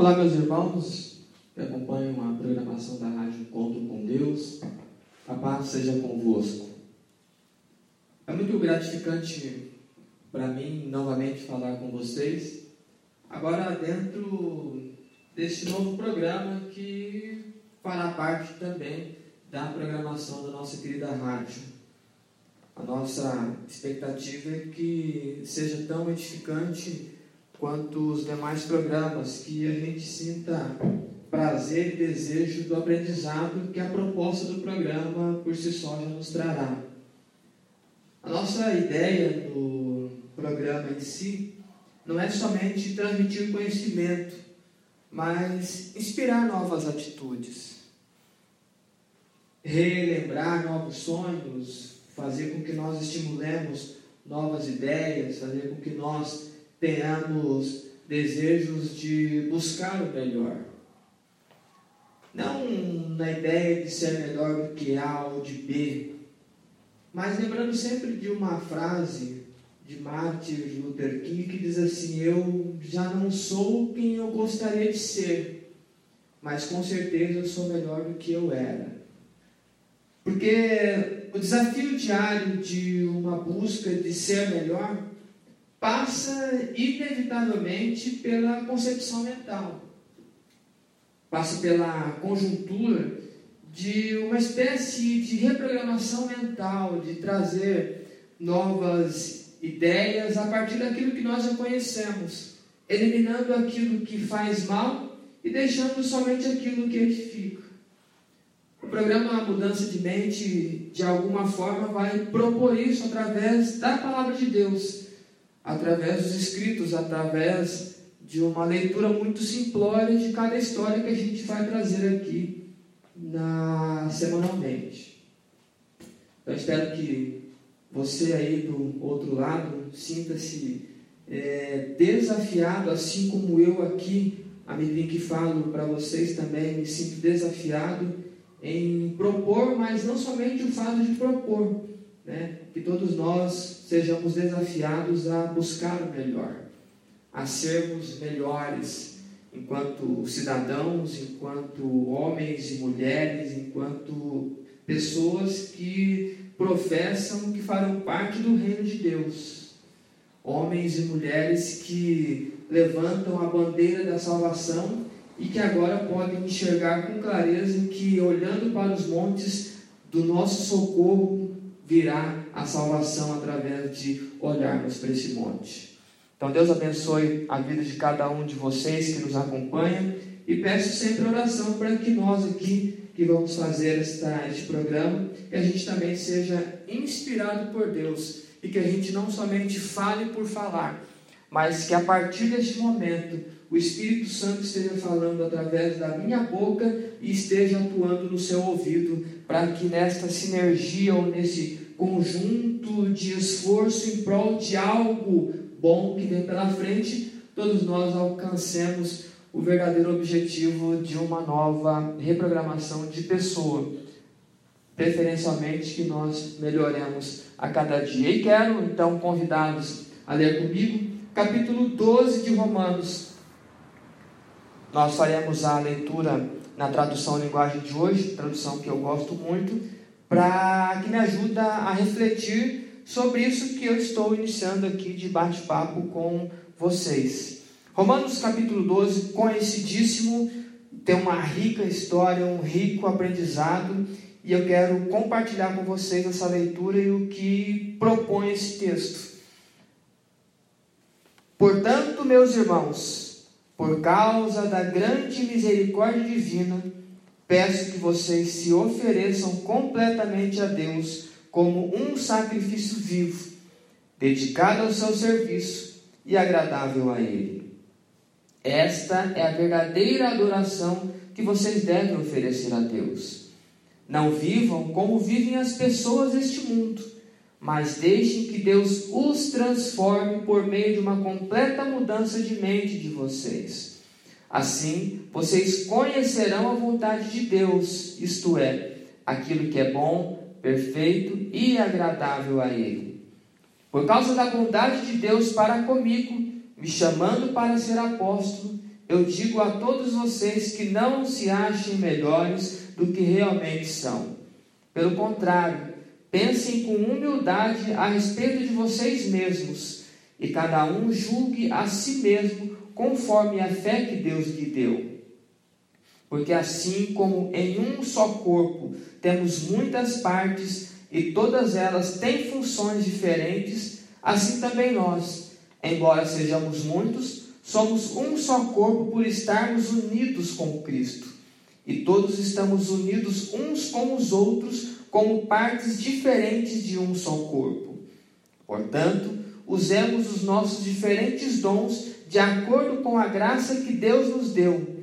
Olá, meus irmãos que acompanham a programação da Rádio Encontro com Deus. A paz seja convosco. É muito gratificante para mim novamente falar com vocês, agora dentro deste novo programa que fará parte também da programação da nossa querida rádio. A nossa expectativa é que seja tão edificante quanto os demais programas, que a gente sinta prazer e desejo do aprendizado que a proposta do programa por si só já nos trará. A nossa ideia do programa em si não é somente transmitir conhecimento, mas inspirar novas atitudes, relembrar novos sonhos, fazer com que nós estimulemos novas ideias, fazer com que nós tenhamos desejos de buscar o melhor. Não na ideia de ser melhor do que A ou de B, mas lembrando sempre de uma frase de Martin Luther King que diz assim: Eu já não sou quem eu gostaria de ser, mas com certeza eu sou melhor do que eu era. Porque o desafio diário de uma busca de ser melhor passa inevitavelmente pela concepção mental, passa pela conjuntura de uma espécie de reprogramação mental, de trazer novas ideias a partir daquilo que nós já conhecemos, eliminando aquilo que faz mal e deixando somente aquilo que edifica. O programa Mudança de Mente, de alguma forma, vai propor isso através da palavra de Deus através dos escritos, através de uma leitura muito simplória de cada história que a gente vai trazer aqui na, semanalmente. Eu espero que você aí do outro lado sinta-se é, desafiado, assim como eu aqui, à medida que falo para vocês também, me sinto desafiado em propor, mas não somente o fato de propor, né? que todos nós sejamos desafiados a buscar o melhor, a sermos melhores enquanto cidadãos, enquanto homens e mulheres, enquanto pessoas que professam que farão parte do reino de Deus. Homens e mulheres que levantam a bandeira da salvação e que agora podem enxergar com clareza que, olhando para os montes do nosso socorro, virá a salvação através de olharmos para esse monte. Então Deus abençoe a vida de cada um de vocês que nos acompanha e peço sempre oração para que nós aqui que vamos fazer esta, este programa, que a gente também seja inspirado por Deus e que a gente não somente fale por falar, mas que a partir deste momento o Espírito Santo esteja falando através da minha boca e esteja atuando no seu ouvido, para que nesta sinergia ou nesse conjunto de esforço em prol de algo bom que vem pela frente, todos nós alcancemos o verdadeiro objetivo de uma nova reprogramação de pessoa. Preferencialmente que nós melhoremos a cada dia. E quero então convidá-los a ler comigo capítulo 12 de Romanos. Nós faremos a leitura na tradução linguagem de hoje, tradução que eu gosto muito para que me ajuda a refletir sobre isso que eu estou iniciando aqui de bate-papo com vocês. Romanos capítulo 12, conhecidíssimo, tem uma rica história, um rico aprendizado, e eu quero compartilhar com vocês essa leitura e o que propõe esse texto. Portanto, meus irmãos, por causa da grande misericórdia divina, peço que vocês se ofereçam completamente a Deus como um sacrifício vivo, dedicado ao seu serviço e agradável a Ele. Esta é a verdadeira adoração que vocês devem oferecer a Deus. Não vivam como vivem as pessoas deste mundo, mas deixem que Deus os transforme por meio de uma completa mudança de mente de vocês Assim, vocês conhecerão a vontade de Deus, isto é, aquilo que é bom, perfeito e agradável a Ele. Por causa da bondade de Deus para comigo, me chamando para ser apóstolo, eu digo a todos vocês que não se achem melhores do que realmente são. Pelo contrário, pensem com humildade a respeito de vocês mesmos, e cada um julgue a si mesmo conforme a fé que Deus lhe deu. Porque assim como em um só corpo temos muitas partes e todas elas têm funções diferentes, assim também nós, embora sejamos muitos, somos um só corpo por estarmos unidos com Cristo. E todos estamos unidos uns com os outros como partes diferentes de um só corpo. Portanto, usemos os nossos diferentes dons de acordo com a graça que Deus nos deu.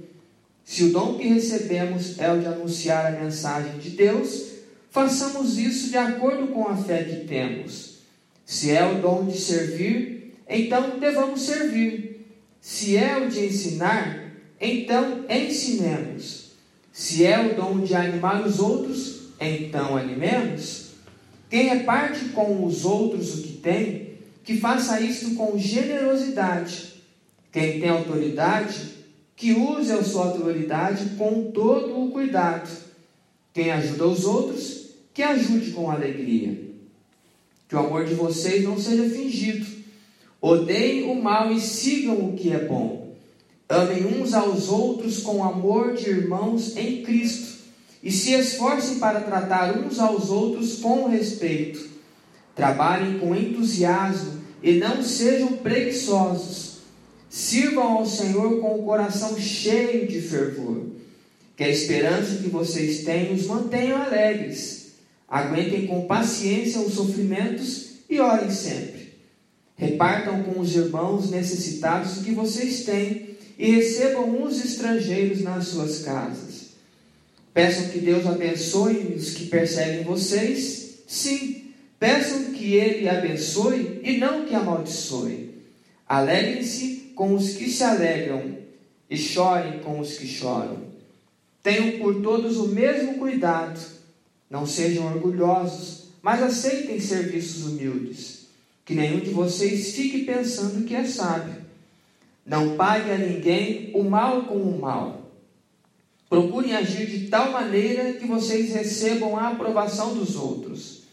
Se o dom que recebemos é o de anunciar a mensagem de Deus, façamos isso de acordo com a fé que temos. Se é o dom de servir, então devamos servir. Se é o de ensinar, então ensinemos. Se é o dom de animar os outros, então animemos. Quem reparte com os outros o que tem, que faça isso com generosidade. Quem tem autoridade, que use a sua autoridade com todo o cuidado. Quem ajuda os outros, que ajude com alegria. Que o amor de vocês não seja fingido. Odeiem o mal e sigam o que é bom. Amem uns aos outros com amor de irmãos em Cristo e se esforcem para tratar uns aos outros com respeito. Trabalhem com entusiasmo e não sejam preguiçosos. Sirvam ao Senhor com o coração cheio de fervor. Que a esperança que vocês têm os mantenham alegres. Aguentem com paciência os sofrimentos e orem sempre. Repartam com os irmãos necessitados o que vocês têm e recebam os estrangeiros nas suas casas. Peçam que Deus abençoe os que perseguem vocês. Sim, peçam que Ele abençoe e não que amaldiçoe. Alegrem-se com os que se alegram e chorem com os que choram. Tenham por todos o mesmo cuidado. Não sejam orgulhosos, mas aceitem serviços humildes. Que nenhum de vocês fique pensando que é sábio. Não pague a ninguém o mal com o mal Procurem agir de tal maneira que vocês recebam a aprovação dos outros.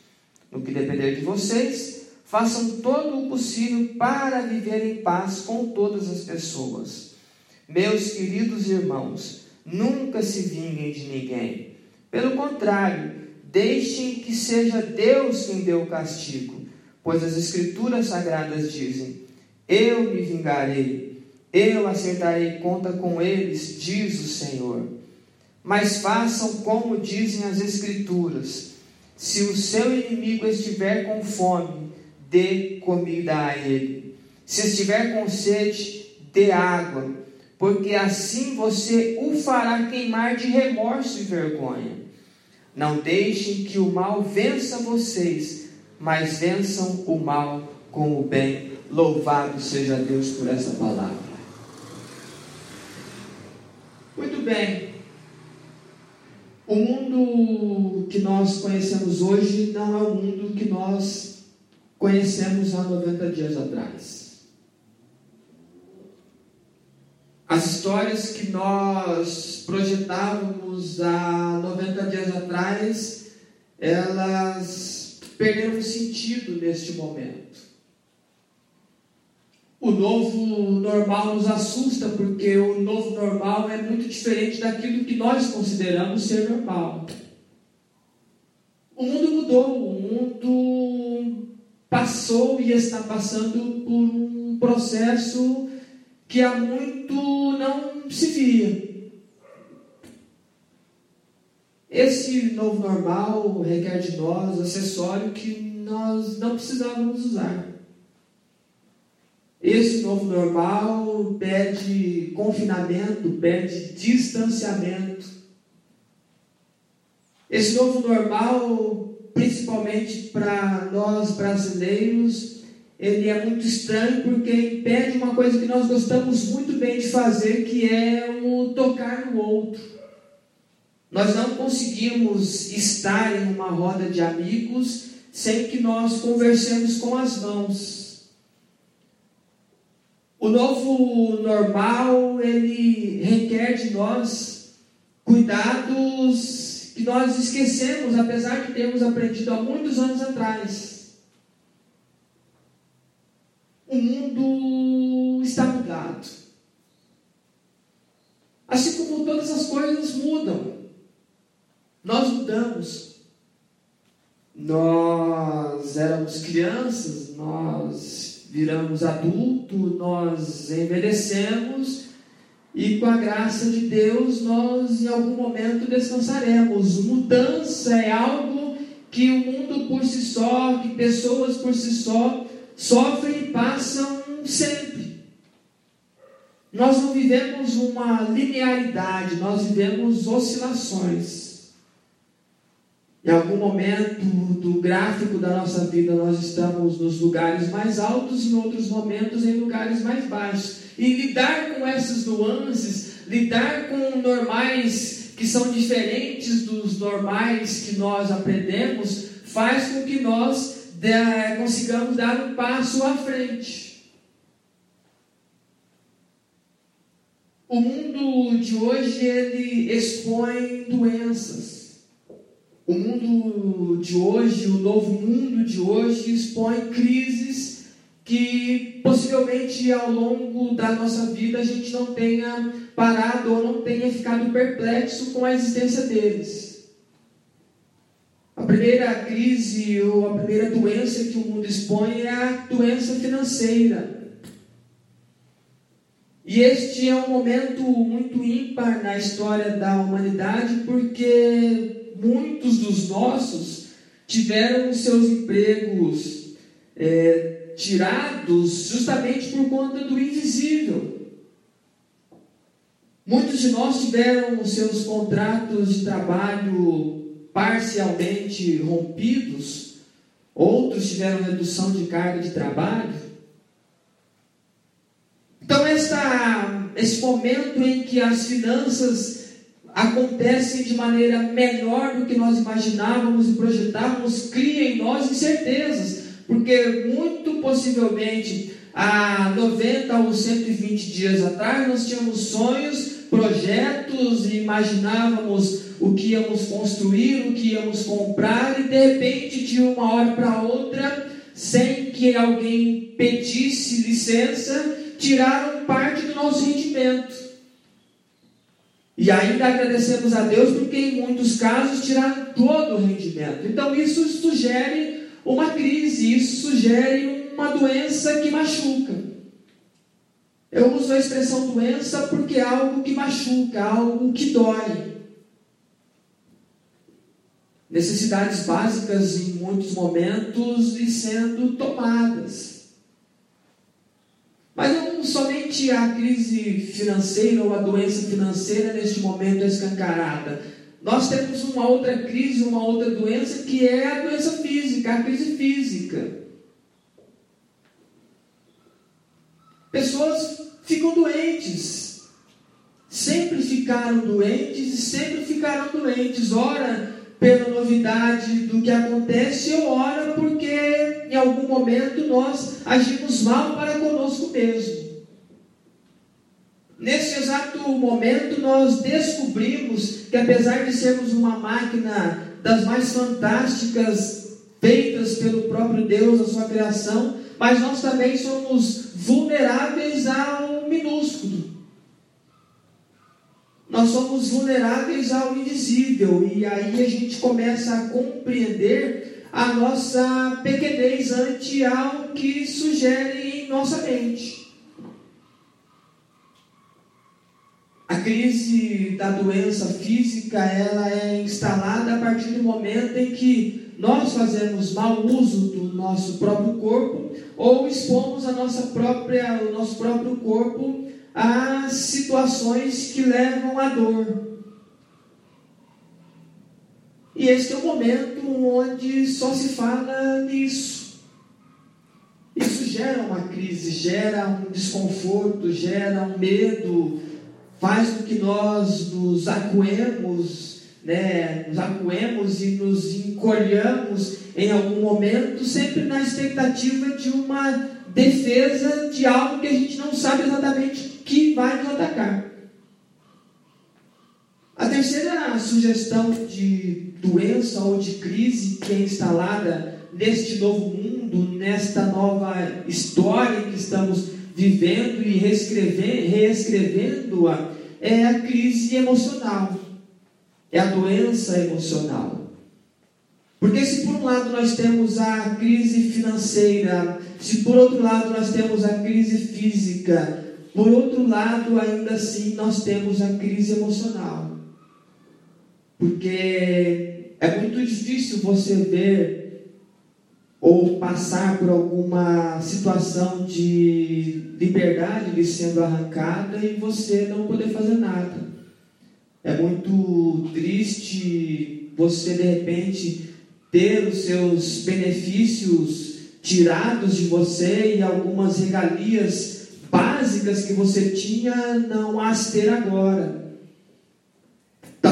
No que depender de vocês, façam todo o possível para viver em paz com todas as pessoas. Meus queridos irmãos, nunca se vinguem de ninguém. Pelo contrário, deixem que seja Deus quem dê o castigo, pois as Escrituras Sagradas dizem: Eu me vingarei, eu acertarei conta com eles, diz o Senhor mas façam como dizem as Escrituras: se o seu inimigo estiver com fome, dê comida a ele. Se estiver com sede, dê água, porque assim você o fará queimar de remorso e vergonha. Não deixem que o mal vença vocês, mas vençam o mal com o bem. Louvado seja Deus por essa palavra. Muito bem. O mundo que nós conhecemos hoje não é o mundo que nós conhecemos há 90 dias atrás. As histórias que nós projetávamos há 90 dias atrás, elas perderam sentido neste momento. O novo normal nos assusta porque o novo normal é muito diferente daquilo que nós consideramos ser normal. O mundo mudou, o mundo passou e está passando por um processo que há muito não se via. Esse novo normal requer de nós acessório que nós não precisávamos usar. Esse novo normal pede confinamento, pede distanciamento. Esse novo normal, principalmente para nós brasileiros, ele é muito estranho porque impede uma coisa que nós gostamos muito bem de fazer, que é o tocar no outro. Nós não conseguimos estar em uma roda de amigos sem que nós conversemos com as mãos. O novo normal, ele requer de nós cuidados que nós esquecemos, apesar de termos aprendido há muitos anos atrás. O mundo está mudado. Assim como todas as coisas mudam, nós mudamos. Nós éramos crianças, nós viramos adultos, nós envelhecemos e com a graça de Deus nós em algum momento descansaremos. Mudança é algo que o mundo por si só, que pessoas por si só sofrem e passam sempre. Nós não vivemos uma linearidade, nós vivemos oscilações. Em algum momento do gráfico da nossa vida, nós estamos nos lugares mais altos, em outros momentos, em lugares mais baixos. E lidar com essas nuances, lidar com normais que são diferentes dos normais que nós aprendemos, faz com que nós consigamos dar um passo à frente. O mundo de hoje ele expõe doenças. O mundo de hoje, o novo mundo de hoje, expõe crises que possivelmente ao longo da nossa vida a gente não tenha parado ou não tenha ficado perplexo com a existência deles. A primeira crise ou a primeira doença que o mundo expõe é a doença financeira. E este é um momento muito ímpar na história da humanidade, porque muitos dos nossos tiveram seus empregos é, tirados justamente por conta do invisível. Muitos de nós tiveram seus contratos de trabalho parcialmente rompidos, outros tiveram redução de carga de trabalho. Então, esta, esse momento em que as finanças acontecem de maneira menor do que nós imaginávamos e projetávamos, cria em nós incertezas, porque muito possivelmente há 90 ou 120 dias atrás nós tínhamos sonhos, projetos e imaginávamos o que íamos construir, o que íamos comprar e de repente de uma hora para outra, sem que alguém pedisse licença, tiraram parte do nosso rendimento. E ainda agradecemos a Deus porque em muitos casos tiraram todo o rendimento. Então isso sugere uma crise, isso sugere uma doença que machuca. Eu uso a expressão doença porque é algo que machuca, algo que dói. Necessidades básicas em muitos momentos e sendo tomadas. Mas não somente a crise financeira ou a doença financeira neste momento é escancarada. Nós temos uma outra crise, uma outra doença que é a doença física, a crise física. Pessoas ficam doentes, sempre ficaram doentes e sempre ficarão doentes. Ora, pela novidade do que acontece, ou ora porque em algum momento nós agimos mal para conosco mesmo. Nesse exato momento, nós descobrimos que, apesar de sermos uma máquina das mais fantásticas, feitas pelo próprio Deus, a sua criação, mas nós também somos vulneráveis ao minúsculo. Nós somos vulneráveis ao invisível e aí a gente começa a compreender a nossa pequenez ante algo que sugere em nossa mente. A crise da doença física ela é instalada a partir do momento em que nós fazemos mau uso do nosso próprio corpo ou expomos a nossa própria, o nosso próprio corpo a situações que levam à dor. E este é o momento onde só se fala nisso. Isso gera uma crise, gera um desconforto, gera um medo, faz com que nós nos acuemos, né, nos acuemos e nos encolhamos em algum momento, sempre na expectativa de uma defesa de algo que a gente não sabe exatamente que vai nos atacar. A terceira sugestão de doença ou de crise que é instalada neste novo mundo, nesta nova história que estamos vivendo e reescrevendo-a, é a crise emocional, é a doença emocional. Porque se por um lado nós temos a crise financeira, se por outro lado nós temos a crise física, por outro lado ainda assim nós temos a crise emocional. Porque é muito difícil você ver ou passar por alguma situação de liberdade lhe sendo arrancada e você não poder fazer nada. É muito triste você de repente ter os seus benefícios tirados de você e algumas regalias básicas que você tinha não as ter agora.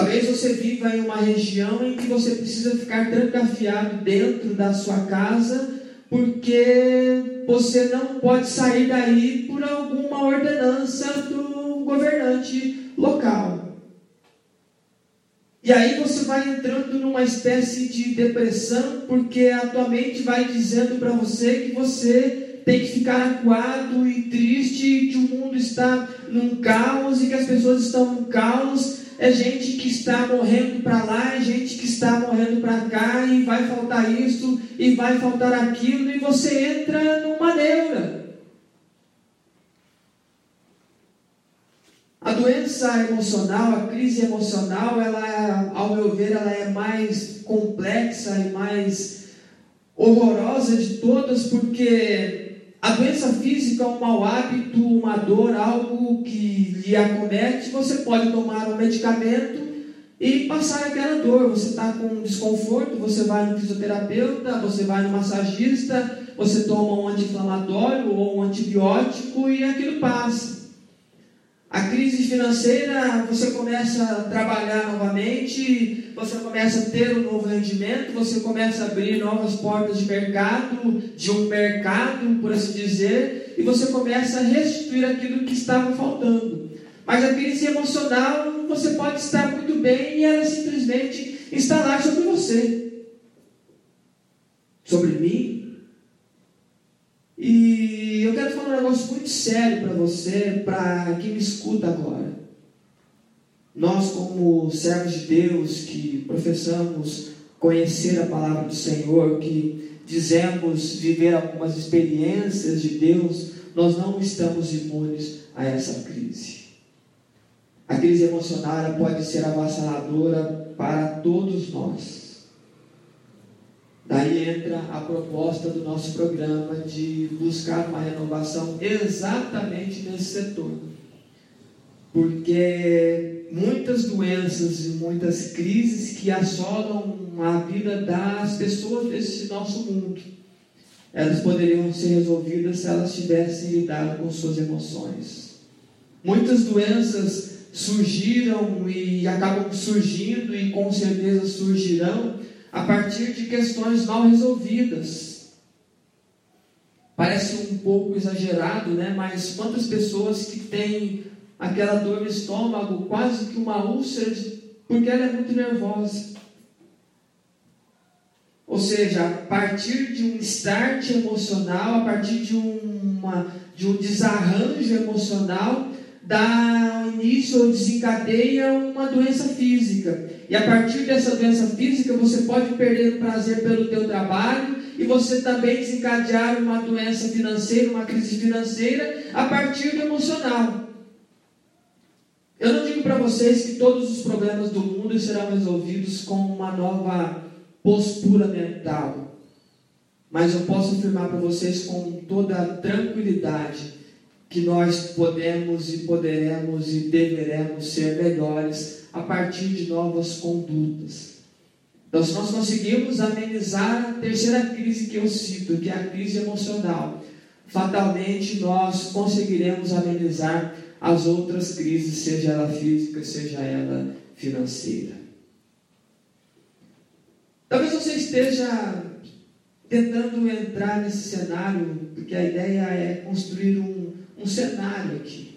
Talvez você viva em uma região em que você precisa ficar trancafiado dentro da sua casa, porque você não pode sair daí por alguma ordenança do governante local. E aí você vai entrando numa espécie de depressão, porque a tua mente vai dizendo para você que você tem que ficar acuado e triste, que o mundo está num caos e que as pessoas estão num caos é gente que está morrendo para lá, é gente que está morrendo para cá, e vai faltar isso, e vai faltar aquilo, e você entra numa neura. A doença emocional, a crise emocional, ela, ao meu ver, ela é mais complexa e mais horrorosa de todas, porque a doença física, um mau hábito, uma dor, algo que lhe acomete, você pode tomar um medicamento e passar aquela dor. Você está com desconforto, você vai no fisioterapeuta, você vai no massagista, você toma um anti-inflamatório ou um antibiótico e aquilo passa. A crise financeira, você começa a trabalhar novamente, você começa a ter um novo rendimento, você começa a abrir novas portas de mercado, de um mercado, por assim dizer, e você começa a restituir aquilo que estava faltando. Mas a crise emocional, você pode estar muito bem e ela simplesmente instalar sobre você, sobre mim, e eu quero falar um negócio muito sério para você, para quem me escuta agora. Nós, como servos de Deus, que professamos conhecer a palavra do Senhor, que dizemos viver algumas experiências de Deus, nós não estamos imunes a essa crise. A crise emocional pode ser avassaladora para todos nós. Daí entra a proposta do nosso programa de buscar uma renovação exatamente nesse setor. Porque muitas doenças e muitas crises que assolam a vida das pessoas desse nosso mundo, elas poderiam ser resolvidas se elas tivessem lidado com suas emoções. Muitas doenças surgiram e acabam surgindo e com certeza surgirão a partir de questões mal resolvidas. Parece um pouco exagerado, né? Mas quantas pessoas que têm aquela dor no estômago, quase que uma úlcera, porque ela é muito nervosa. Ou seja, a partir de um start emocional, a partir de, uma, de um desarranjo emocional, dá início ou desencadeia uma doença física. E a partir dessa doença física, você pode perder o prazer pelo teu trabalho e você também desencadear uma doença financeira, uma crise financeira a partir do emocional. Eu não digo para vocês que todos os problemas do mundo serão resolvidos com uma nova postura mental. Mas eu posso afirmar para vocês com toda tranquilidade que nós podemos e poderemos e deveremos ser melhores a partir de novas condutas. Então, se nós conseguirmos amenizar a terceira crise que eu cito, que é a crise emocional, fatalmente nós conseguiremos amenizar as outras crises, seja ela física, seja ela financeira. Talvez você esteja tentando entrar nesse cenário, porque a ideia é construir um, um cenário aqui.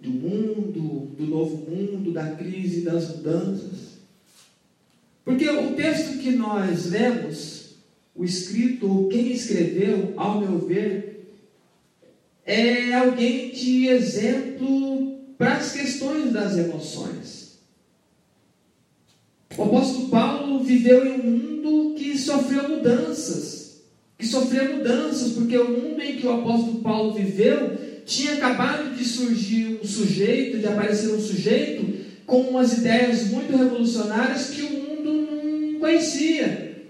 Do mundo, do novo mundo, da crise, das mudanças. Porque o texto que nós lemos, o escrito, ou quem escreveu, ao meu ver, é alguém de exemplo para as questões das emoções. O apóstolo Paulo viveu em um mundo que sofreu mudanças, que sofreu mudanças, porque o mundo em que o apóstolo Paulo viveu tinha acabado de surgir um sujeito, de aparecer um sujeito com umas ideias muito revolucionárias que o mundo não conhecia.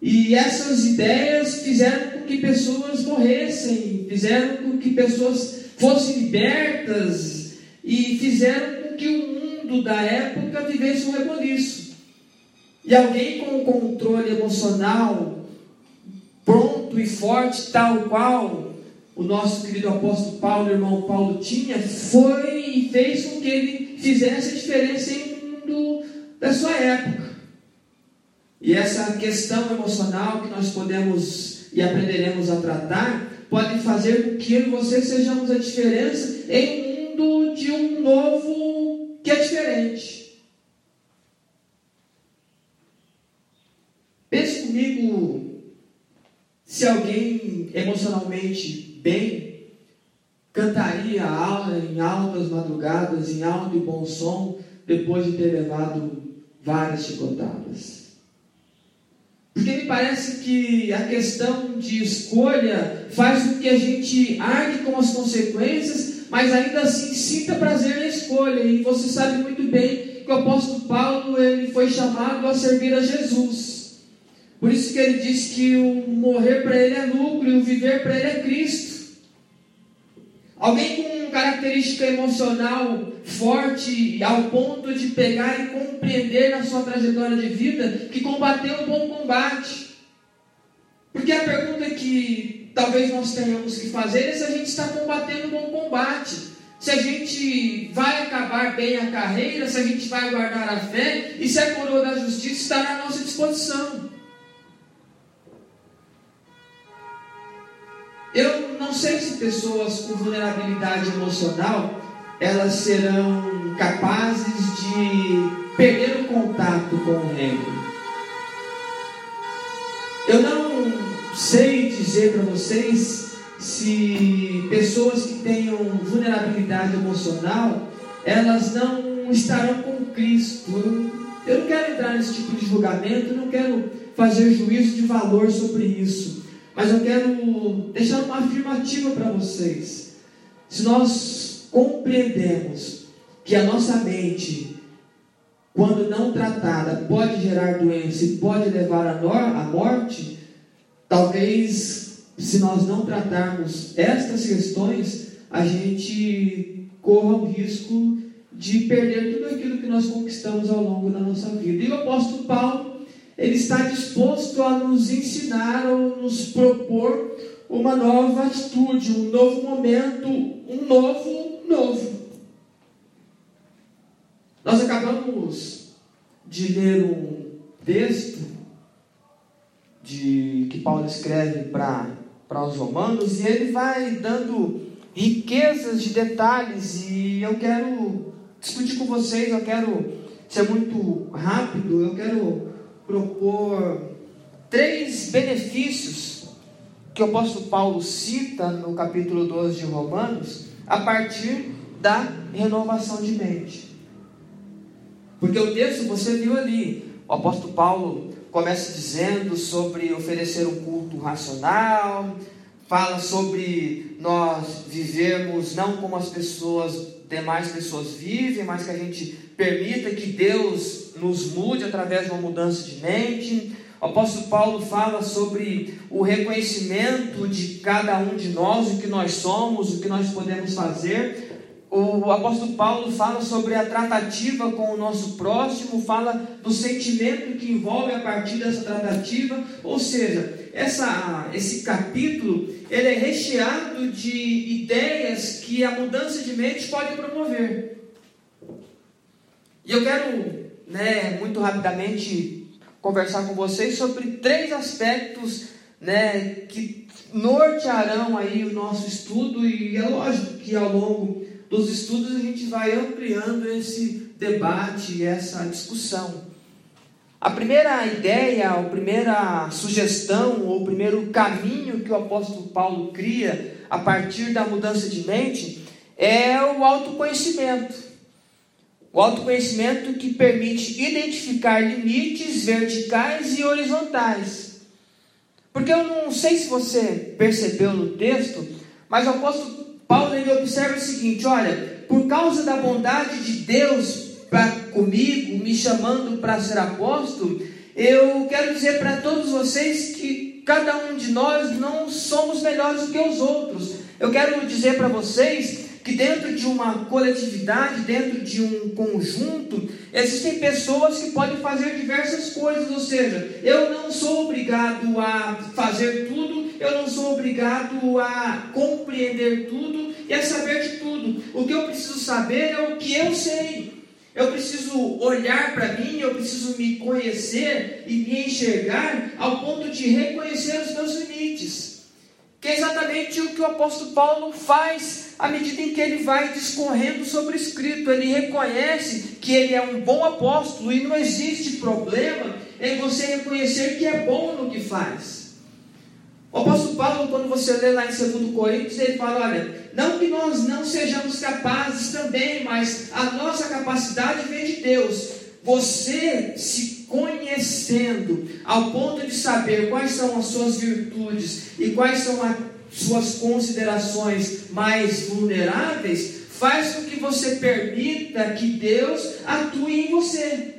E essas ideias fizeram com que pessoas morressem, fizeram com que pessoas fossem libertas e fizeram com que o mundo da época vivesse um reboliço. E alguém com um controle emocional pronto e forte, tal qual o nosso querido apóstolo Paulo, irmão Paulo, tinha, foi e fez com que ele fizesse a diferença em mundo da sua época. E essa questão emocional que nós podemos e aprenderemos a tratar pode fazer com que eu e você sejamos a diferença em um mundo de um novo que é diferente. Pense comigo se alguém emocionalmente bem cantaria em altas madrugadas, em alto e bom som, depois de ter levado várias chicotadas. Porque me parece que a questão de escolha faz com que a gente argue com as consequências, mas ainda assim sinta prazer na escolha. E você sabe muito bem que o apóstolo Paulo ele foi chamado a servir a Jesus. Por isso que ele diz que o morrer para ele é lucro e o viver para ele é Cristo. Alguém com característica emocional forte ao ponto de pegar e compreender na sua trajetória de vida que combateu um bom combate. Porque a pergunta que talvez nós tenhamos que fazer é se a gente está combatendo um bom combate. Se a gente vai acabar bem a carreira, se a gente vai guardar a fé e se a coroa da justiça está na nossa disposição. Eu não sei se pessoas com vulnerabilidade emocional elas serão capazes de perder o contato com o reino. Eu não sei dizer para vocês se pessoas que tenham vulnerabilidade emocional elas não estarão com Cristo. Eu não quero entrar nesse tipo de julgamento, não quero fazer juízo de valor sobre isso. Mas eu quero deixar uma afirmativa para vocês. Se nós compreendemos que a nossa mente, quando não tratada, pode gerar doença e pode levar à morte, talvez, se nós não tratarmos estas questões, a gente corra o risco de perder tudo aquilo que nós conquistamos ao longo da nossa vida. E o apóstolo Paulo ele está disposto a nos ensinar ou nos propor uma nova atitude, um novo momento, um novo novo. Nós acabamos de ler um texto de que Paulo escreve para os romanos e ele vai dando riquezas de detalhes e eu quero discutir com vocês, eu quero ser muito rápido, eu quero propor três benefícios que o apóstolo Paulo cita no capítulo 12 de Romanos, a partir da renovação de mente. Porque o texto você viu ali, o apóstolo Paulo começa dizendo sobre oferecer um culto racional, fala sobre nós vivermos não como as pessoas, demais pessoas vivem, mas que a gente permita que Deus nos mude através de uma mudança de mente. O apóstolo Paulo fala sobre o reconhecimento de cada um de nós, o que nós somos, o que nós podemos fazer. O apóstolo Paulo fala sobre a tratativa com o nosso próximo, fala do sentimento que envolve a partir dessa tratativa, ou seja, essa, esse capítulo ele é recheado de ideias que a mudança de mente pode promover. E eu quero, né, muito rapidamente conversar com vocês sobre três aspectos né, que nortearão aí o nosso estudo e é lógico que ao longo dos estudos a gente vai ampliando esse debate, essa discussão. A primeira ideia, a primeira sugestão, ou o primeiro caminho que o apóstolo Paulo cria a partir da mudança de mente é o autoconhecimento. O autoconhecimento que permite identificar limites verticais e horizontais. Porque eu não sei se você percebeu no texto, mas o apóstolo Paulo ele observa o seguinte: olha, por causa da bondade de Deus para comigo, me chamando para ser apóstolo, eu quero dizer para todos vocês que cada um de nós não somos melhores do que os outros. Eu quero dizer para vocês que dentro de uma coletividade, dentro de um conjunto, existem pessoas que podem fazer diversas coisas, ou seja, eu não sou obrigado a fazer tudo, eu não sou obrigado a compreender tudo e a saber de tudo. O que eu preciso saber é o que eu sei. Eu preciso olhar para mim, eu preciso me conhecer e me enxergar ao ponto de reconhecer os meus limites. Que é exatamente o que o apóstolo Paulo faz à medida em que ele vai discorrendo sobre o escrito. Ele reconhece que ele é um bom apóstolo e não existe problema em você reconhecer que é bom no que faz. O apóstolo Paulo, quando você lê lá em 2 Coríntios, ele fala: olha, não que nós não sejamos capazes também, mas a nossa capacidade vem de Deus. Você se conhecendo ao ponto de saber quais são as suas virtudes e quais são as suas considerações mais vulneráveis, faz com que você permita que Deus atue em você.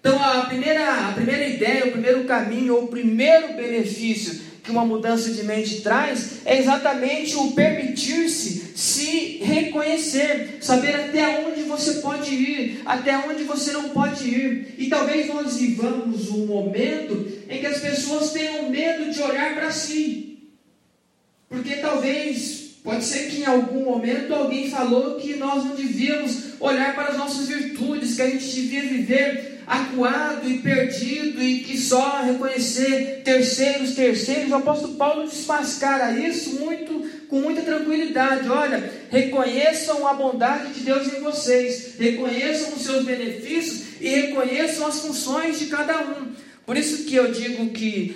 Então, a primeira, a primeira ideia, o primeiro caminho, ou o primeiro benefício que uma mudança de mente traz é exatamente o permitir-se se reconhecer, saber até onde você pode ir, até onde você não pode ir. E talvez nós vivamos um momento em que as pessoas tenham medo de olhar para si, porque talvez Pode ser que em algum momento alguém falou que nós não devíamos olhar para as nossas virtudes, que a gente devia viver acuado e perdido e que só reconhecer terceiros, terceiros. O apóstolo Paulo desmascara isso muito com muita tranquilidade. Olha, reconheçam a bondade de Deus em vocês, reconheçam os seus benefícios e reconheçam as funções de cada um. Por isso que eu digo que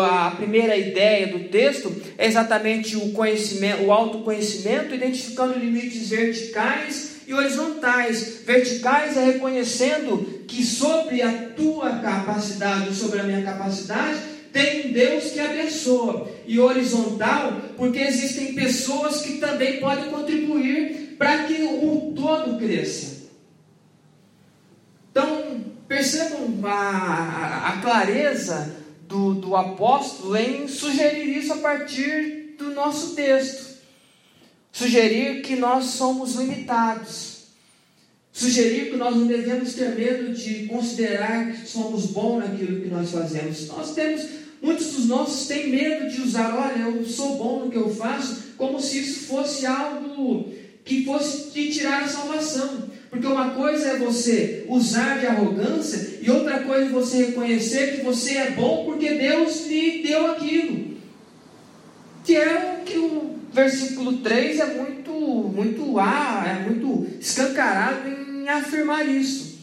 a primeira ideia do texto é exatamente o conhecimento, o autoconhecimento, identificando limites verticais e horizontais. Verticais é reconhecendo que sobre a tua capacidade, sobre a minha capacidade, tem um Deus que abençoa. E horizontal, porque existem pessoas que também podem contribuir para que o todo cresça. Então, percebam a, a clareza do, do apóstolo em sugerir isso a partir do nosso texto. Sugerir que nós somos limitados. Sugerir que nós não devemos ter medo de considerar que somos bons naquilo que nós fazemos. Nós temos, muitos dos nossos têm medo de usar, olha, eu sou bom no que eu faço, como se isso fosse algo que fosse te tirar a salvação. Porque uma coisa é você usar de arrogância e outra coisa é você reconhecer que você é bom porque Deus lhe deu aquilo. Que é o que o versículo 3 é muito, muito ah, é muito escancarado em afirmar isso.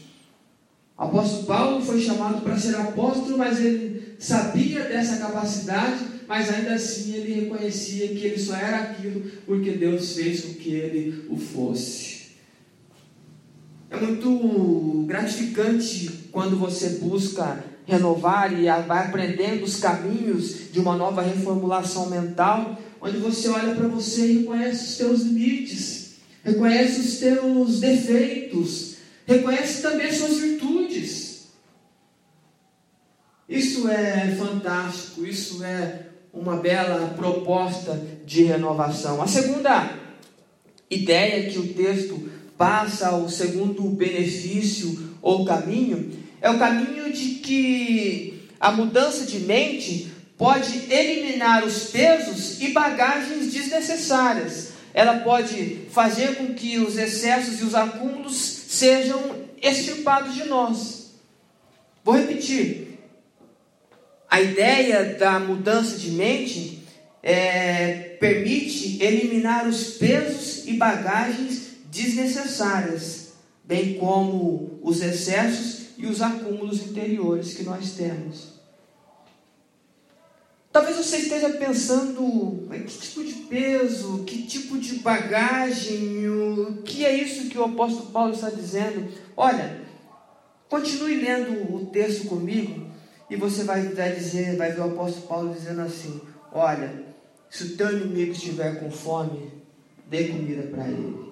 O apóstolo Paulo foi chamado para ser apóstolo, mas ele sabia dessa capacidade, mas ainda assim ele reconhecia que ele só era aquilo porque Deus fez com que ele o fosse. É muito gratificante quando você busca renovar e vai aprendendo os caminhos de uma nova reformulação mental onde você olha para você e reconhece os teus limites, reconhece os teus defeitos, reconhece também as suas virtudes. Isso é fantástico, isso é uma bela proposta de renovação. A segunda ideia que o texto passa, o segundo benefício ou caminho, é o caminho de que a mudança de mente pode eliminar os pesos e bagagens desnecessárias. Ela pode fazer com que os excessos e os acúmulos sejam extirpados de nós. Vou repetir. A ideia da mudança de mente é, permite eliminar os pesos e bagagens desnecessárias, bem como os excessos e os acúmulos interiores que nós temos. Talvez você esteja pensando, que tipo de peso, que tipo de bagagem, o que é isso que o apóstolo Paulo está dizendo? Olha, continue lendo o texto comigo e você vai, vai dizer, vai ver o apóstolo Paulo dizendo assim: olha, se o teu inimigo estiver com fome, dê comida para ele.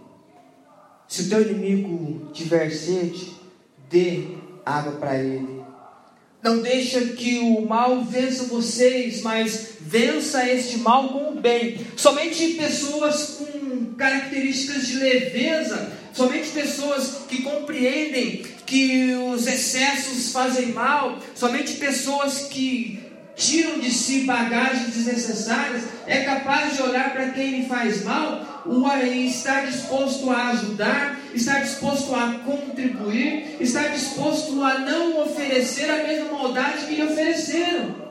Se o teu inimigo tiver sede, dê água para ele. Não deixa que o mal vença vocês, mas vença este mal com o bem. Somente pessoas com características de leveza, somente pessoas que compreendem que os excessos fazem mal, somente pessoas que tiram de si bagagens desnecessárias, é capaz de olhar para quem lhe faz mal e estar disposto a ajudar, estar disposto a contribuir, estar disposto a não oferecer maldade que lhe ofereceram.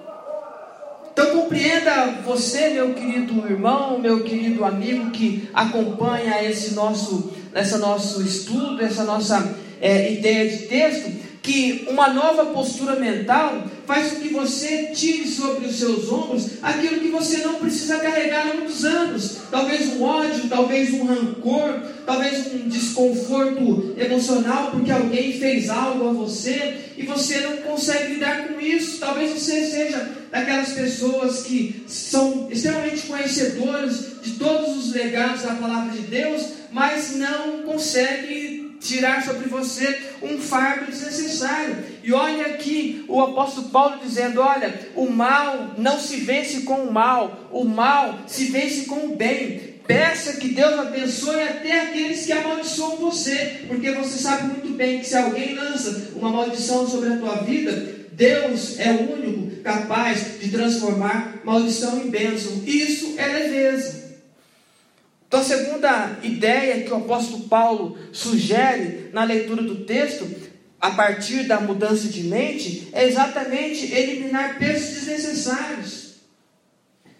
Então compreenda você, meu querido irmão, meu querido amigo que acompanha esse nosso, esse nosso estudo, essa nossa é, ideia de texto, que uma nova postura mental faz com que você tire sobre os seus ombros aquilo que você não precisa carregar há muitos anos. Talvez um ódio, talvez um rancor, talvez um desconforto emocional porque alguém fez algo a você e você não consegue lidar com isso. Talvez você seja daquelas pessoas que são extremamente conhecedoras de todos os legados da palavra de Deus, mas não consegue tirar sobre você um fardo desnecessário. E olha aqui o apóstolo Paulo dizendo: olha, o mal não se vence com o mal, o mal se vence com o bem. Peça que Deus abençoe até aqueles que amaldiçoam você, porque você sabe muito bem que se alguém lança uma maldição sobre a tua vida, Deus é o único capaz de transformar maldição em bênção. Isso é leveza. Então, a segunda ideia que o apóstolo Paulo sugere na leitura do texto, a partir da mudança de mente, é exatamente eliminar pesos desnecessários.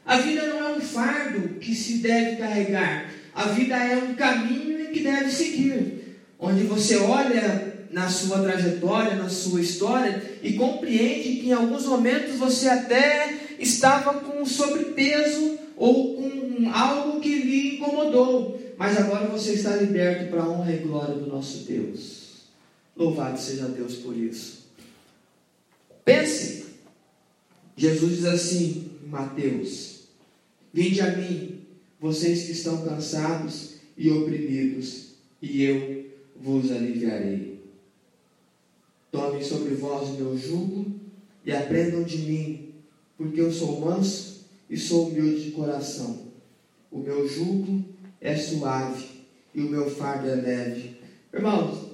A vida não é um fardo que se deve carregar, a vida é um caminho que deve seguir, onde você olha na sua trajetória, na sua história e compreende que em alguns momentos você até estava com sobrepeso ou com algo que lhe incomodou, mas agora você está liberto para a honra e glória do nosso Deus. Louvado seja Deus por isso. Pense, Jesus diz assim Mateus: Vinde a mim, vocês que estão cansados e oprimidos, e eu vos aliviarei. Tomem sobre vós o meu jugo e aprendam de mim, porque eu sou manso e sou humilde de coração. O meu jugo é suave e o meu fardo é leve. Irmãos,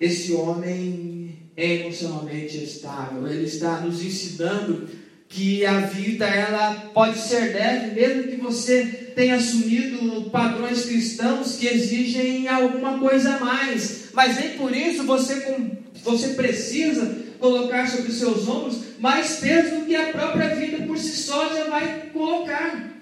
esse homem é emocionalmente estável. Ele está nos ensinando que a vida ela pode ser leve, mesmo que você tenha assumido padrões cristãos que exigem alguma coisa a mais. Mas nem por isso você, você precisa colocar sobre os seus ombros mais peso do que a própria vida por si só já vai colocar.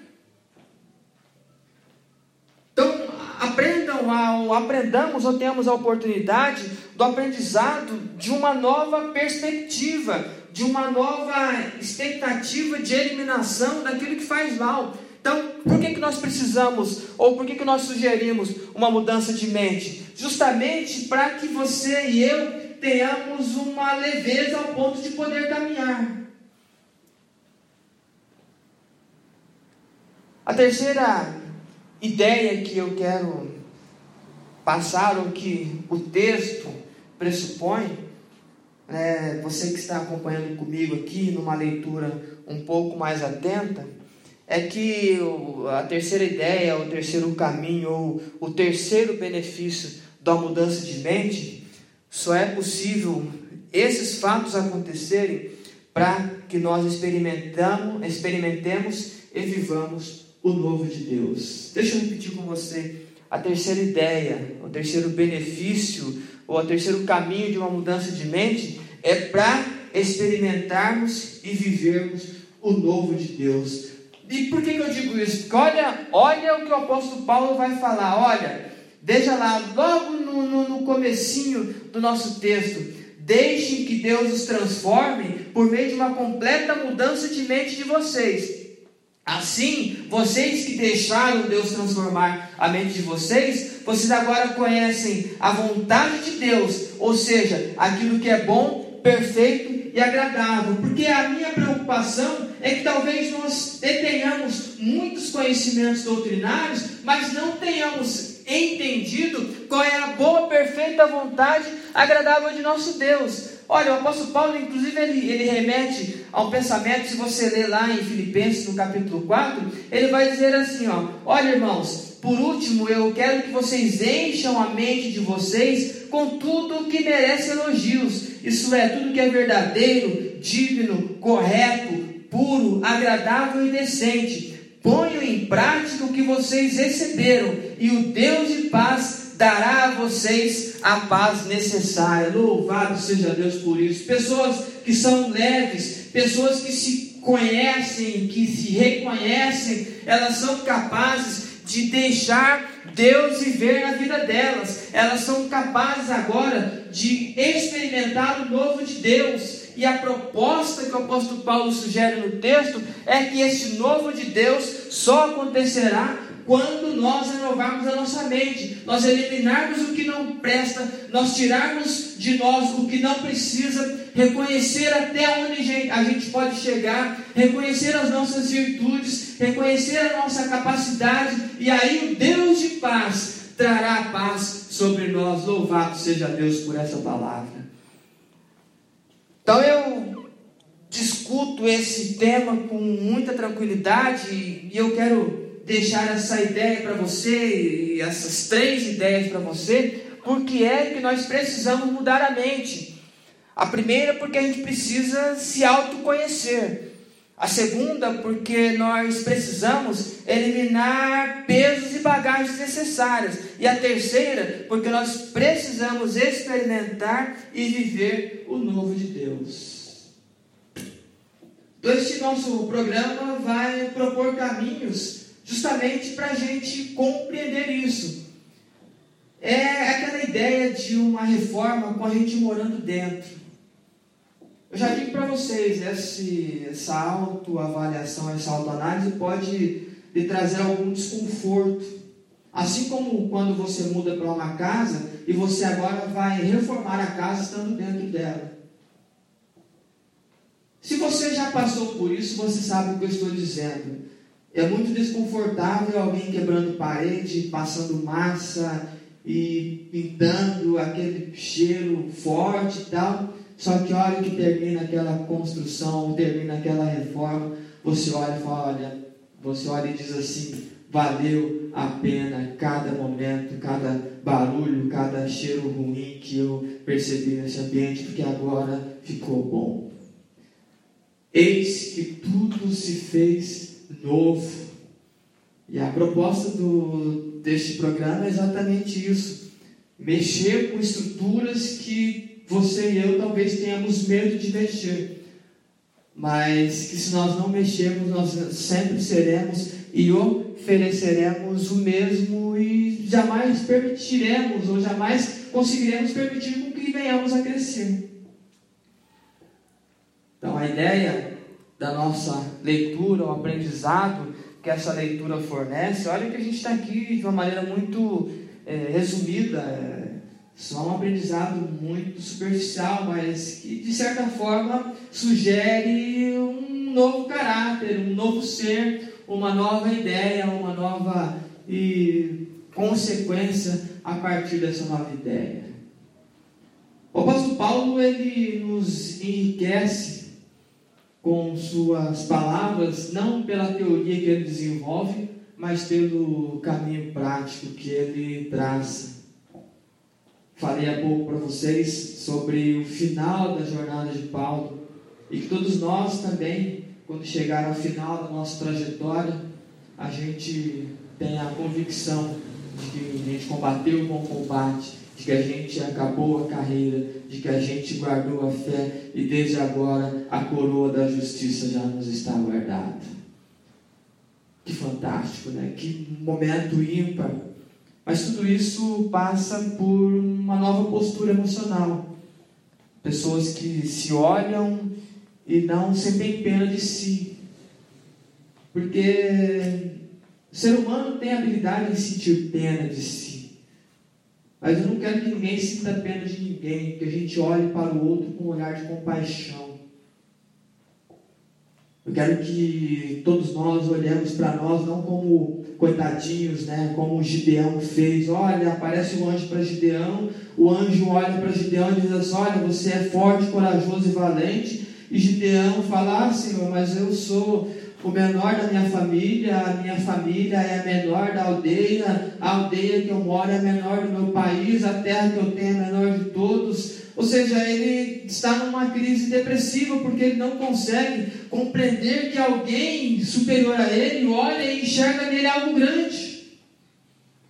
Então, aprendam ao, aprendamos ou tenhamos a oportunidade do aprendizado de uma nova perspectiva, de uma nova expectativa de eliminação daquilo que faz mal. Então, por que, que nós precisamos, ou por que, que nós sugerimos uma mudança de mente? Justamente para que você e eu tenhamos uma leveza ao ponto de poder caminhar. A terceira ideia que eu quero passar, ou que o texto pressupõe, é, você que está acompanhando comigo aqui numa leitura um pouco mais atenta, é que a terceira ideia, o terceiro caminho, ou o terceiro benefício da mudança de mente só é possível esses fatos acontecerem para que nós experimentamos, experimentemos e vivamos o novo de Deus. Deixa eu repetir com você a terceira ideia, o terceiro benefício ou o terceiro caminho de uma mudança de mente é para experimentarmos e vivermos o novo de Deus. E por que, que eu digo isso? Porque olha, olha o que o apóstolo Paulo vai falar. Olha, deixa lá, logo no, no, no comecinho do nosso texto. Deixem que Deus os transforme por meio de uma completa mudança de mente de vocês. Assim, vocês que deixaram Deus transformar a mente de vocês, vocês agora conhecem a vontade de Deus, ou seja, aquilo que é bom, perfeito e agradável. Porque a minha preocupação é que talvez nós tenhamos muitos conhecimentos doutrinários, mas não tenhamos entendido qual é a boa, perfeita vontade agradável de nosso Deus. Olha, o apóstolo Paulo, inclusive, ele, ele remete ao pensamento, se você ler lá em Filipenses, no capítulo 4, ele vai dizer assim: ó, olha, irmãos, por último, eu quero que vocês encham a mente de vocês com tudo que merece elogios, isso é, tudo que é verdadeiro, digno, correto, puro, agradável e decente. Ponham em prática o que vocês receberam, e o Deus de paz dará a vocês a paz necessária. Louvado seja Deus por isso. Pessoas que são leves, pessoas que se conhecem, que se reconhecem, elas são capazes de deixar Deus viver na vida delas. Elas são capazes agora de experimentar o novo de Deus. E a proposta que o apóstolo Paulo sugere no texto é que esse novo de Deus só acontecerá quando nós renovarmos a nossa mente, nós eliminarmos o que não presta, nós tirarmos de nós o que não precisa, reconhecer até onde a gente pode chegar, reconhecer as nossas virtudes, reconhecer a nossa capacidade, e aí o Deus de paz trará paz sobre nós. Louvado seja Deus por essa palavra. Então eu discuto esse tema com muita tranquilidade e eu quero deixar essa ideia para você, e essas três ideias para você, porque é que nós precisamos mudar a mente. A primeira, porque a gente precisa se autoconhecer. A segunda, porque nós precisamos eliminar pesos e bagagens necessárias. E a terceira, porque nós precisamos experimentar e viver o novo de Deus. Então, este nosso programa vai propor caminhos justamente para a gente compreender isso. É aquela ideia de uma reforma com a gente morando dentro. Eu já digo para vocês, esse, essa autoavaliação, essa autoanálise pode lhe trazer algum desconforto. Assim como quando você muda para uma casa e você agora vai reformar a casa estando dentro dela. Se você já passou por isso, você sabe o que eu estou dizendo. É muito desconfortável alguém quebrando parede, passando massa e pintando aquele cheiro forte e tal. Só que a hora que termina aquela construção, termina aquela reforma, você olha e fala, olha, você olha e diz assim, valeu a pena cada momento, cada barulho, cada cheiro ruim que eu percebi nesse ambiente, porque agora ficou bom. Eis que tudo se fez novo. E a proposta do, deste programa é exatamente isso: mexer com estruturas que você e eu talvez tenhamos medo de mexer, mas que se nós não mexermos, nós sempre seremos e ofereceremos o mesmo e jamais permitiremos ou jamais conseguiremos permitir com que venhamos a crescer. Então a ideia da nossa leitura, o aprendizado que essa leitura fornece, olha que a gente está aqui de uma maneira muito é, resumida, é, só um aprendizado muito superficial, mas que de certa forma sugere um novo caráter, um novo ser, uma nova ideia, uma nova e, consequência a partir dessa nova ideia. O apóstolo Paulo ele nos enriquece com suas palavras, não pela teoria que ele desenvolve, mas pelo caminho prático que ele traça. Falei há pouco para vocês sobre o final da jornada de Paulo e que todos nós também, quando chegar ao final da nossa trajetória, a gente tenha a convicção de que a gente combateu o bom combate, de que a gente acabou a carreira, de que a gente guardou a fé e desde agora a coroa da justiça já nos está guardada. Que fantástico, né? Que momento ímpar. Mas tudo isso passa por uma nova postura emocional. Pessoas que se olham e não sentem pena de si. Porque o ser humano tem a habilidade de sentir pena de si. Mas eu não quero que ninguém sinta pena de ninguém, que a gente olhe para o outro com um olhar de compaixão. Eu quero que todos nós olhemos para nós não como coitadinhos, né? Como o Gideão fez. Olha, aparece um anjo para Gideão, o anjo olha para Gideão e diz assim: Olha, você é forte, corajoso e valente. E Gideão fala: Ah, Senhor, mas eu sou o menor da minha família, a minha família é a menor da aldeia, a aldeia que eu moro é a menor do meu país, a terra que eu tenho é a menor de todos. Ou seja, ele está numa crise depressiva porque ele não consegue compreender que alguém superior a ele olha e enxerga nele algo grande.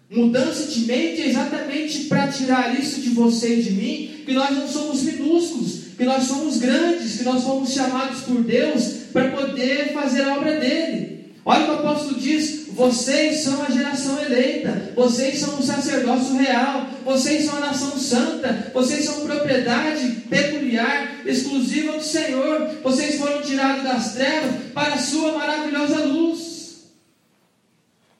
Mudança de mente é exatamente para tirar isso de você e de mim, que nós não somos minúsculos, que nós somos grandes, que nós somos chamados por Deus para poder fazer a obra dele. Olha o que o apóstolo diz: vocês são a geração eleita, vocês são o sacerdócio real, vocês são a nação santa, vocês são propriedade peculiar, exclusiva do Senhor, vocês foram tirados das trevas para a sua maravilhosa luz.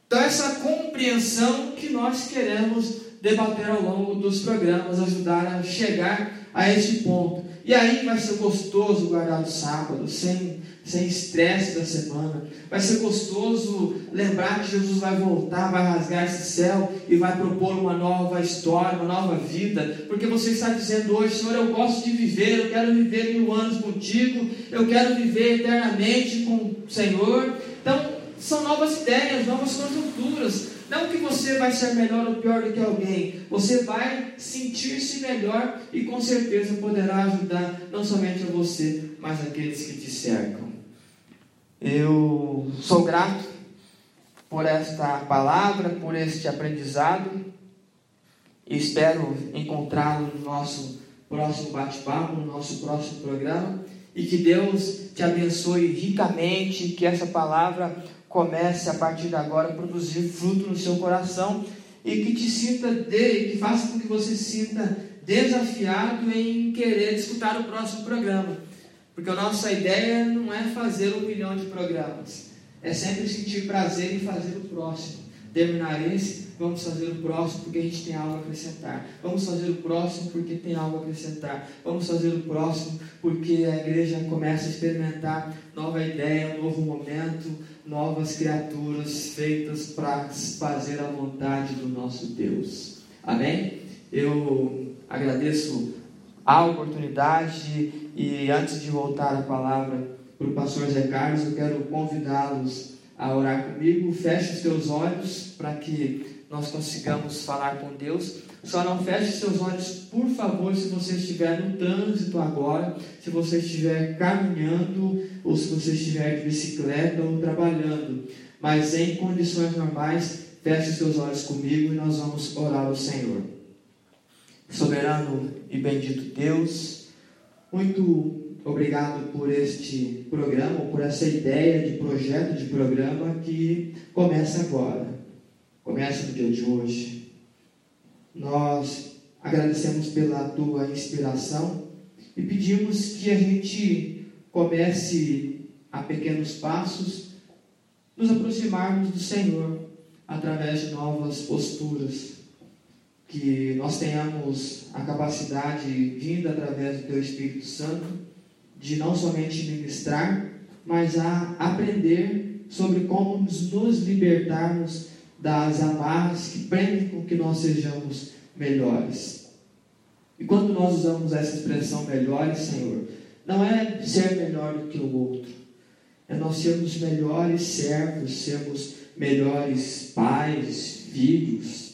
Então, essa compreensão que nós queremos debater ao longo dos programas, ajudar a chegar a este ponto. E aí vai ser gostoso guardar o sábado, sem sem estresse da semana. Vai ser gostoso lembrar que Jesus vai voltar, vai rasgar esse céu e vai propor uma nova história, uma nova vida. Porque você está dizendo hoje, Senhor, eu gosto de viver, eu quero viver mil anos contigo, eu quero viver eternamente com o Senhor. Então, são novas ideias, novas conjunturas. Não que você vai ser melhor ou pior do que alguém, você vai sentir-se melhor e com certeza poderá ajudar não somente a você, mas aqueles que te cercam. Eu sou grato por esta palavra, por este aprendizado espero encontrá-lo no nosso próximo bate-papo, no nosso próximo programa e que Deus te abençoe ricamente, que essa palavra comece a partir de agora a produzir fruto no seu coração e que te sinta de, que faça com que você se sinta desafiado em querer escutar o próximo programa. Porque a nossa ideia não é fazer um milhão de programas, é sempre sentir prazer em fazer o próximo. Terminar esse, vamos fazer o próximo porque a gente tem algo a acrescentar. Vamos fazer o próximo porque tem algo a acrescentar. Vamos fazer o próximo porque a igreja começa a experimentar nova ideia, um novo momento, novas criaturas feitas para fazer a vontade do nosso Deus. Amém? Eu agradeço a oportunidade e antes de voltar a palavra para o pastor Zé Carlos, eu quero convidá-los a orar comigo. Feche os teus olhos para que nós consigamos falar com Deus. Só não feche seus olhos, por favor, se você estiver no trânsito agora, se você estiver caminhando, ou se você estiver de bicicleta ou trabalhando. Mas em condições normais, feche seus olhos comigo e nós vamos orar ao Senhor. Soberano e bendito Deus, muito obrigado por este programa, por essa ideia de projeto de programa que começa agora, começa no dia de hoje. Nós agradecemos pela tua inspiração e pedimos que a gente comece a pequenos passos nos aproximarmos do Senhor através de novas posturas que nós tenhamos a capacidade, vinda através do Teu Espírito Santo, de não somente ministrar, mas a aprender sobre como nos libertarmos das amarras que prendem com que nós sejamos melhores. E quando nós usamos essa expressão melhores, Senhor, não é ser melhor do que o outro, é nós sermos melhores servos, sermos melhores pais, filhos,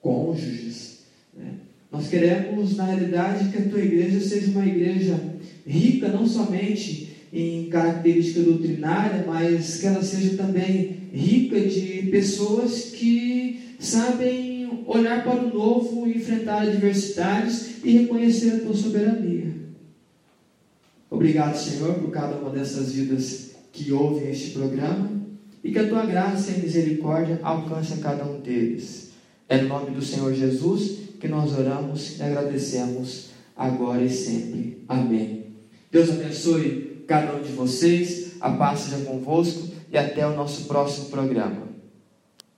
cônjuges. Né? Nós queremos, na realidade, que a tua igreja seja uma igreja rica, não somente em característica doutrinária, mas que ela seja também rica de pessoas que sabem em olhar para o novo, enfrentar adversidades e reconhecer a tua soberania. Obrigado, Senhor, por cada uma dessas vidas que ouvem este programa e que a tua graça e misericórdia alcance a cada um deles. É no nome do Senhor Jesus que nós oramos e agradecemos agora e sempre. Amém. Deus abençoe cada um de vocês, a paz seja convosco e até o nosso próximo programa.